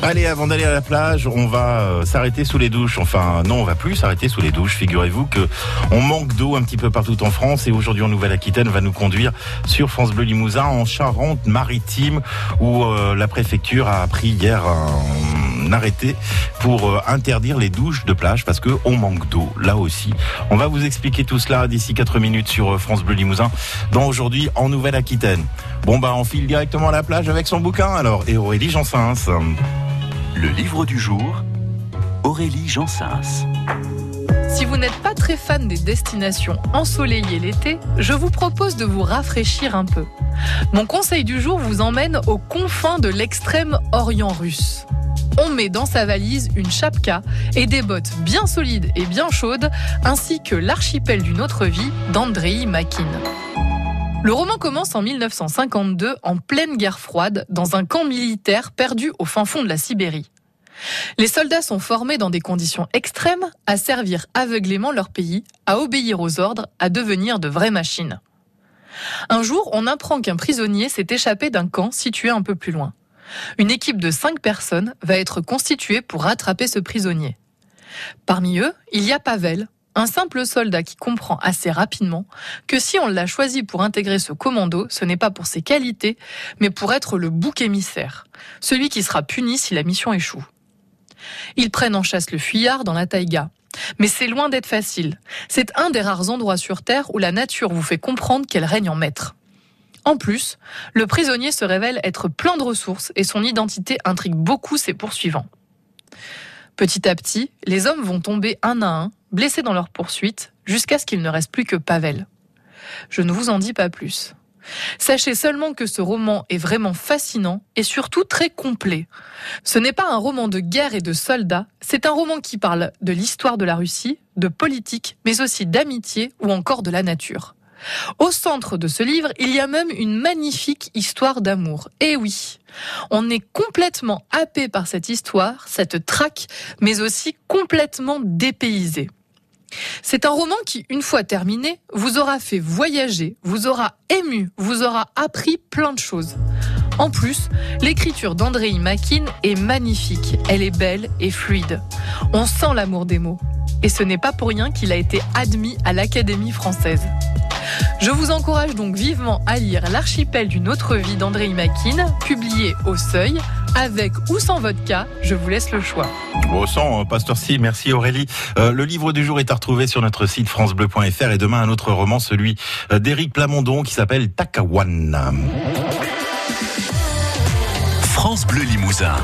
Allez, avant d'aller à la plage, on va euh, s'arrêter sous les douches. Enfin, non, on va plus s'arrêter sous les douches. Figurez-vous que on manque d'eau un petit peu partout en France et aujourd'hui en Nouvelle-Aquitaine va nous conduire sur France Bleu Limousin en Charente-Maritime où euh, la préfecture a pris hier un arrêté pour euh, interdire les douches de plage parce que on manque d'eau là aussi. On va vous expliquer tout cela d'ici 4 minutes sur France Bleu Limousin dans aujourd'hui en Nouvelle-Aquitaine. Bon bah on file directement à la plage avec son bouquin alors et Aurélie Jansens. Le livre du jour, Aurélie Jansens. Si vous n'êtes pas très fan des destinations ensoleillées l'été, je vous propose de vous rafraîchir un peu. Mon conseil du jour vous emmène aux confins de l'extrême Orient russe. On met dans sa valise une chapka et des bottes bien solides et bien chaudes, ainsi que l'archipel d'une autre vie d'Andrei Makin. Le roman commence en 1952 en pleine guerre froide dans un camp militaire perdu au fin fond de la Sibérie. Les soldats sont formés dans des conditions extrêmes à servir aveuglément leur pays, à obéir aux ordres, à devenir de vraies machines. Un jour, on apprend qu'un prisonnier s'est échappé d'un camp situé un peu plus loin. Une équipe de cinq personnes va être constituée pour rattraper ce prisonnier. Parmi eux, il y a Pavel, un simple soldat qui comprend assez rapidement que si on l'a choisi pour intégrer ce commando, ce n'est pas pour ses qualités, mais pour être le bouc émissaire, celui qui sera puni si la mission échoue. Ils prennent en chasse le fuyard dans la taïga. Mais c'est loin d'être facile. C'est un des rares endroits sur Terre où la nature vous fait comprendre qu'elle règne en maître. En plus, le prisonnier se révèle être plein de ressources et son identité intrigue beaucoup ses poursuivants. Petit à petit, les hommes vont tomber un à un, blessés dans leur poursuite, jusqu'à ce qu'il ne reste plus que Pavel. Je ne vous en dis pas plus. Sachez seulement que ce roman est vraiment fascinant et surtout très complet. Ce n'est pas un roman de guerre et de soldats, c'est un roman qui parle de l'histoire de la Russie, de politique, mais aussi d'amitié ou encore de la nature. Au centre de ce livre, il y a même une magnifique histoire d'amour. Et oui, on est complètement happé par cette histoire, cette traque, mais aussi complètement dépaysé. C'est un roman qui, une fois terminé, vous aura fait voyager, vous aura ému, vous aura appris plein de choses. En plus, l'écriture d'Andrei Makin est magnifique, elle est belle et fluide. On sent l'amour des mots. Et ce n'est pas pour rien qu'il a été admis à l'Académie française. Je vous encourage donc vivement à lire L'archipel d'une autre vie d'André Makin, publié au Seuil, avec ou sans vodka, je vous laisse le choix. Au sang, Pasteur Si, merci Aurélie. Euh, le livre du jour est à retrouver sur notre site francebleu.fr et demain un autre roman, celui euh, d'Éric Plamondon qui s'appelle Takawan. France Bleu Limousin.